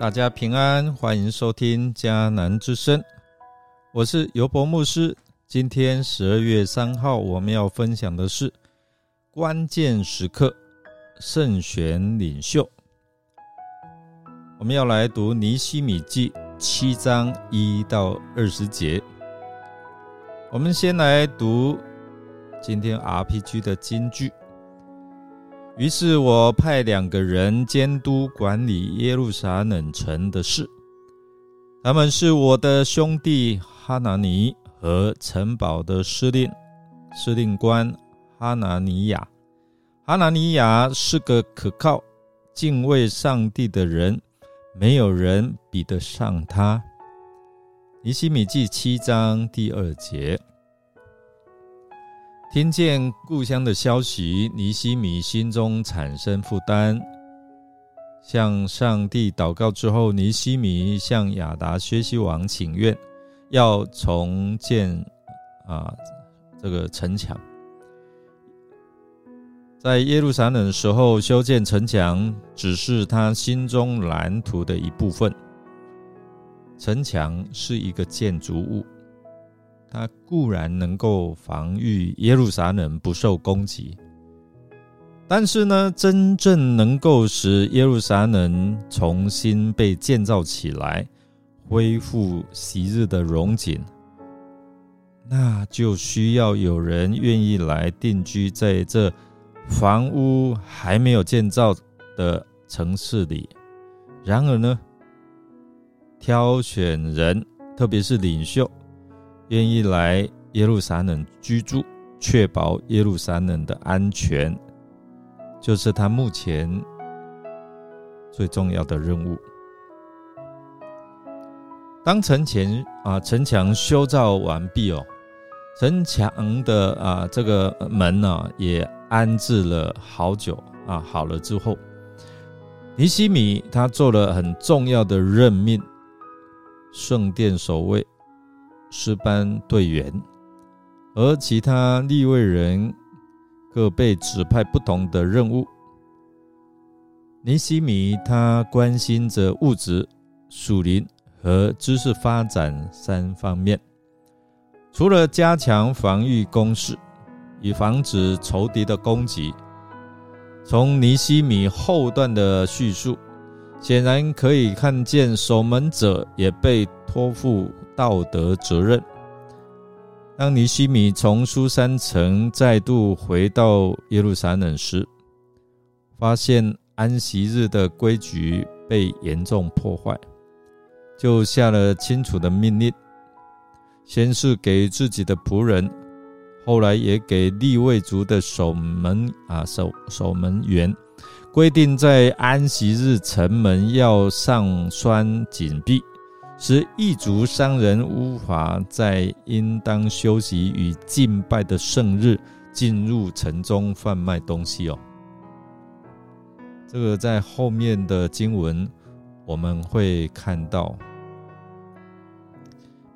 大家平安，欢迎收听迦南之声，我是尤博牧师。今天十二月三号，我们要分享的是关键时刻慎选领袖。我们要来读尼西米记七章一到二十节。我们先来读今天 RPG 的金句。于是我派两个人监督管理耶路撒冷城的事，他们是我的兄弟哈拿尼和城堡的司令司令官哈拿尼亚。哈拿尼亚是个可靠、敬畏上帝的人，没有人比得上他。尼西米记七章第二节。听见故乡的消息，尼西米心中产生负担。向上帝祷告之后，尼西米向亚达薛西王请愿，要重建啊这个城墙。在耶路撒冷的时候，修建城墙只是他心中蓝图的一部分。城墙是一个建筑物。它固然能够防御耶路撒冷不受攻击，但是呢，真正能够使耶路撒冷重新被建造起来，恢复昔日的荣景，那就需要有人愿意来定居在这房屋还没有建造的城市里。然而呢，挑选人，特别是领袖。愿意来耶路撒冷居住，确保耶路撒冷的安全，就是他目前最重要的任务。当城前啊城墙修造完毕哦，城墙的啊这个门呢也安置了好久啊好了之后，尼西米他做了很重要的任命，圣殿守卫。诗班队员，而其他立位人各被指派不同的任务。尼西米他关心着物质、属灵和知识发展三方面。除了加强防御工事，以防止仇敌的攻击，从尼西米后段的叙述，显然可以看见守门者也被托付。道德责任。当尼西米从苏山城再度回到耶路撒冷时，发现安息日的规矩被严重破坏，就下了清楚的命令：先是给自己的仆人，后来也给立位族的守门啊守守门员，规定在安息日城门要上栓紧闭。使异族商人无法在应当休息与敬拜的圣日进入城中贩卖东西哦。这个在后面的经文我们会看到，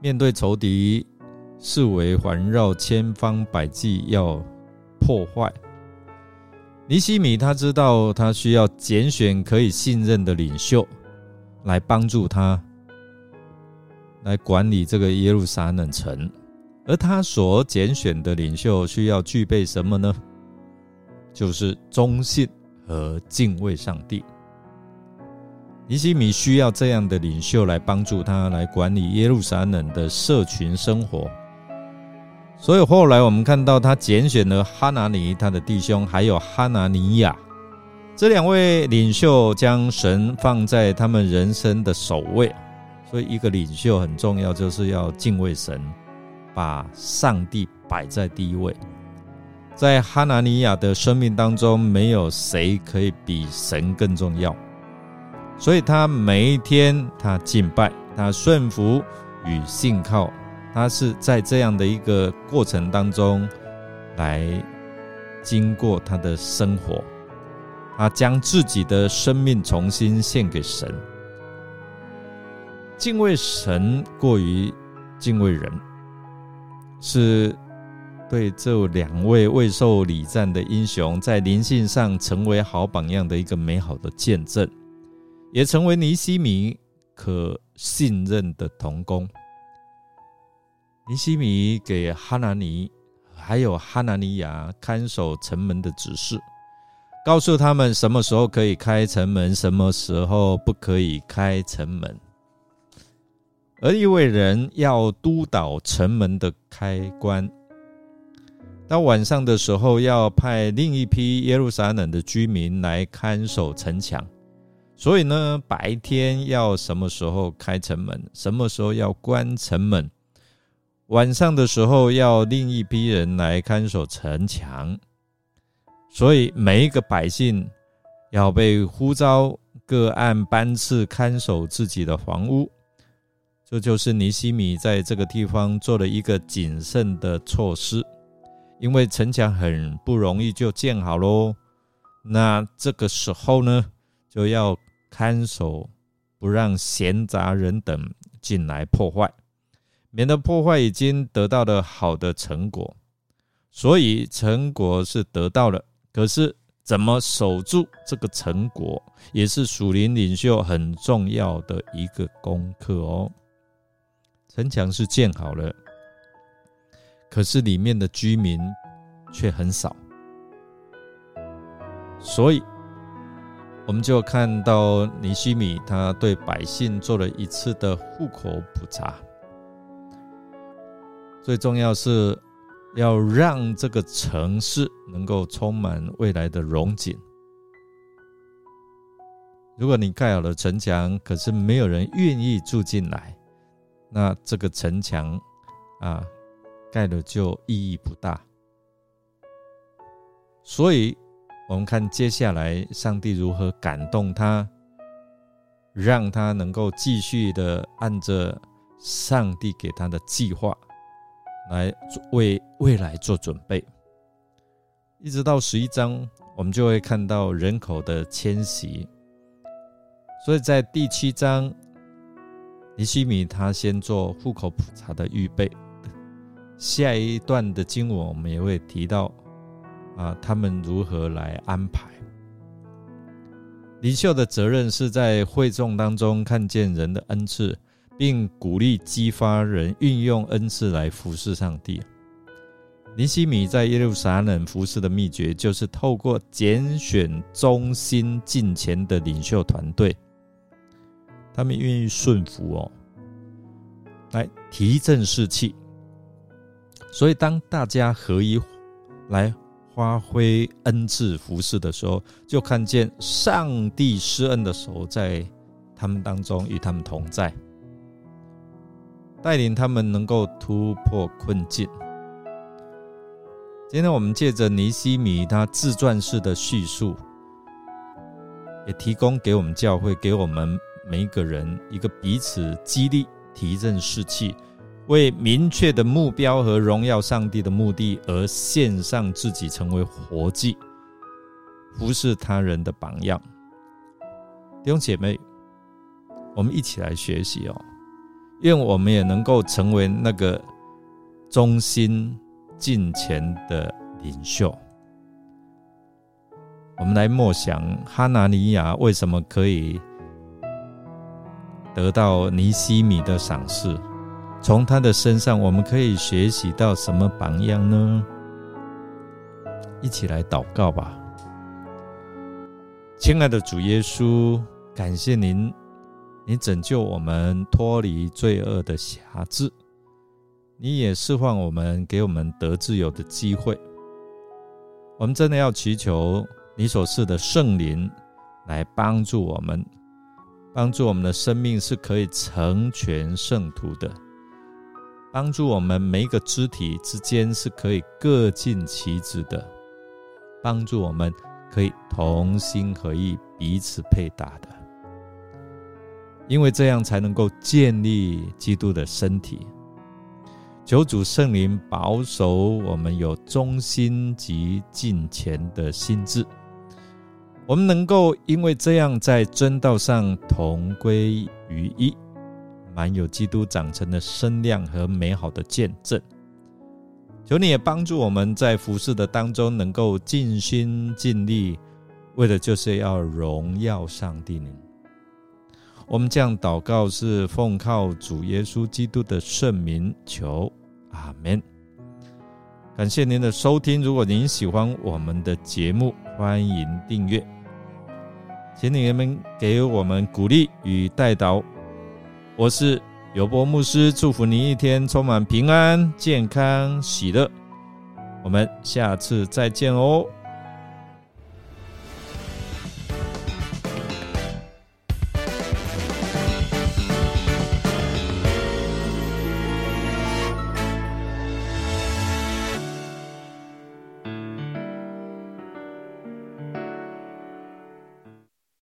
面对仇敌，视为环绕千方百计要破坏。尼西米他知道他需要拣选可以信任的领袖来帮助他。来管理这个耶路撒冷城，而他所拣选的领袖需要具备什么呢？就是忠信和敬畏上帝。尼西米需要这样的领袖来帮助他来管理耶路撒冷的社群生活。所以后来我们看到他拣选了哈拿尼他的弟兄，还有哈拿尼亚这两位领袖，将神放在他们人生的首位。所以，一个领袖很重要，就是要敬畏神，把上帝摆在第一位。在哈拿尼亚的生命当中，没有谁可以比神更重要。所以他每一天，他敬拜，他顺服与信靠，他是在这样的一个过程当中来经过他的生活。他将自己的生命重新献给神。敬畏神过于敬畏人，是对这两位未受礼赞的英雄在灵性上成为好榜样的一个美好的见证。也成为尼西米可信任的童工。尼西米给哈拿尼还有哈拿尼亚看守城门的指示，告诉他们什么时候可以开城门，什么时候不可以开城门。而一位人要督导城门的开关。到晚上的时候，要派另一批耶路撒冷的居民来看守城墙。所以呢，白天要什么时候开城门，什么时候要关城门。晚上的时候，要另一批人来看守城墙，所以每一个百姓要被呼召，各按班次看守自己的房屋。这就是尼西米在这个地方做了一个谨慎的措施，因为城墙很不容易就建好喽。那这个时候呢，就要看守，不让闲杂人等进来破坏。免得破坏已经得到了好的成果，所以成果是得到了。可是怎么守住这个成果，也是属灵领袖很重要的一个功课哦。城墙是建好了，可是里面的居民却很少，所以我们就看到尼西米他对百姓做了一次的户口普查。最重要是要让这个城市能够充满未来的荣景。如果你盖好了城墙，可是没有人愿意住进来，那这个城墙啊，盖了就意义不大。所以，我们看接下来上帝如何感动他，让他能够继续的按着上帝给他的计划。来为未来做准备，一直到十一章，我们就会看到人口的迁徙。所以在第七章，尼西米他先做户口普查的预备。下一段的经文，我们也会提到啊，他们如何来安排。领袖的责任是在会众当中看见人的恩赐。并鼓励激发人运用恩赐来服侍上帝。尼西米在耶路撒冷服侍的秘诀，就是透过拣选忠心敬虔的领袖团队，他们愿意顺服哦，来提振士气。所以，当大家合一来发挥恩赐服侍的时候，就看见上帝施恩的手在他们当中，与他们同在。带领他们能够突破困境。今天我们借着尼西米他自传式的叙述，也提供给我们教会、给我们每一个人一个彼此激励、提振士气，为明确的目标和荣耀上帝的目的而献上自己，成为活祭，服侍他人的榜样。弟兄姐妹，我们一起来学习哦。愿我们也能够成为那个忠心敬虔的领袖。我们来默想哈拿尼亚为什么可以得到尼西米的赏识？从他的身上，我们可以学习到什么榜样呢？一起来祷告吧，亲爱的主耶稣，感谢您。你拯救我们脱离罪恶的辖制，你也释放我们，给我们得自由的机会。我们真的要祈求你所赐的圣灵来帮助我们，帮助我们的生命是可以成全圣徒的，帮助我们每一个肢体之间是可以各尽其职的，帮助我们可以同心合意，彼此配搭的。因为这样才能够建立基督的身体。求主圣灵保守我们有忠心及敬虔的心智，我们能够因为这样在真道上同归于一，满有基督长成的身量和美好的见证。求你也帮助我们在服侍的当中能够尽心尽力，为的就是要荣耀上帝。我们这样祷告是奉靠主耶稣基督的圣名求，阿门。感谢您的收听，如果您喜欢我们的节目，欢迎订阅，请你们给我们鼓励与带导。我是尤波牧师，祝福您一天充满平安、健康、喜乐。我们下次再见哦。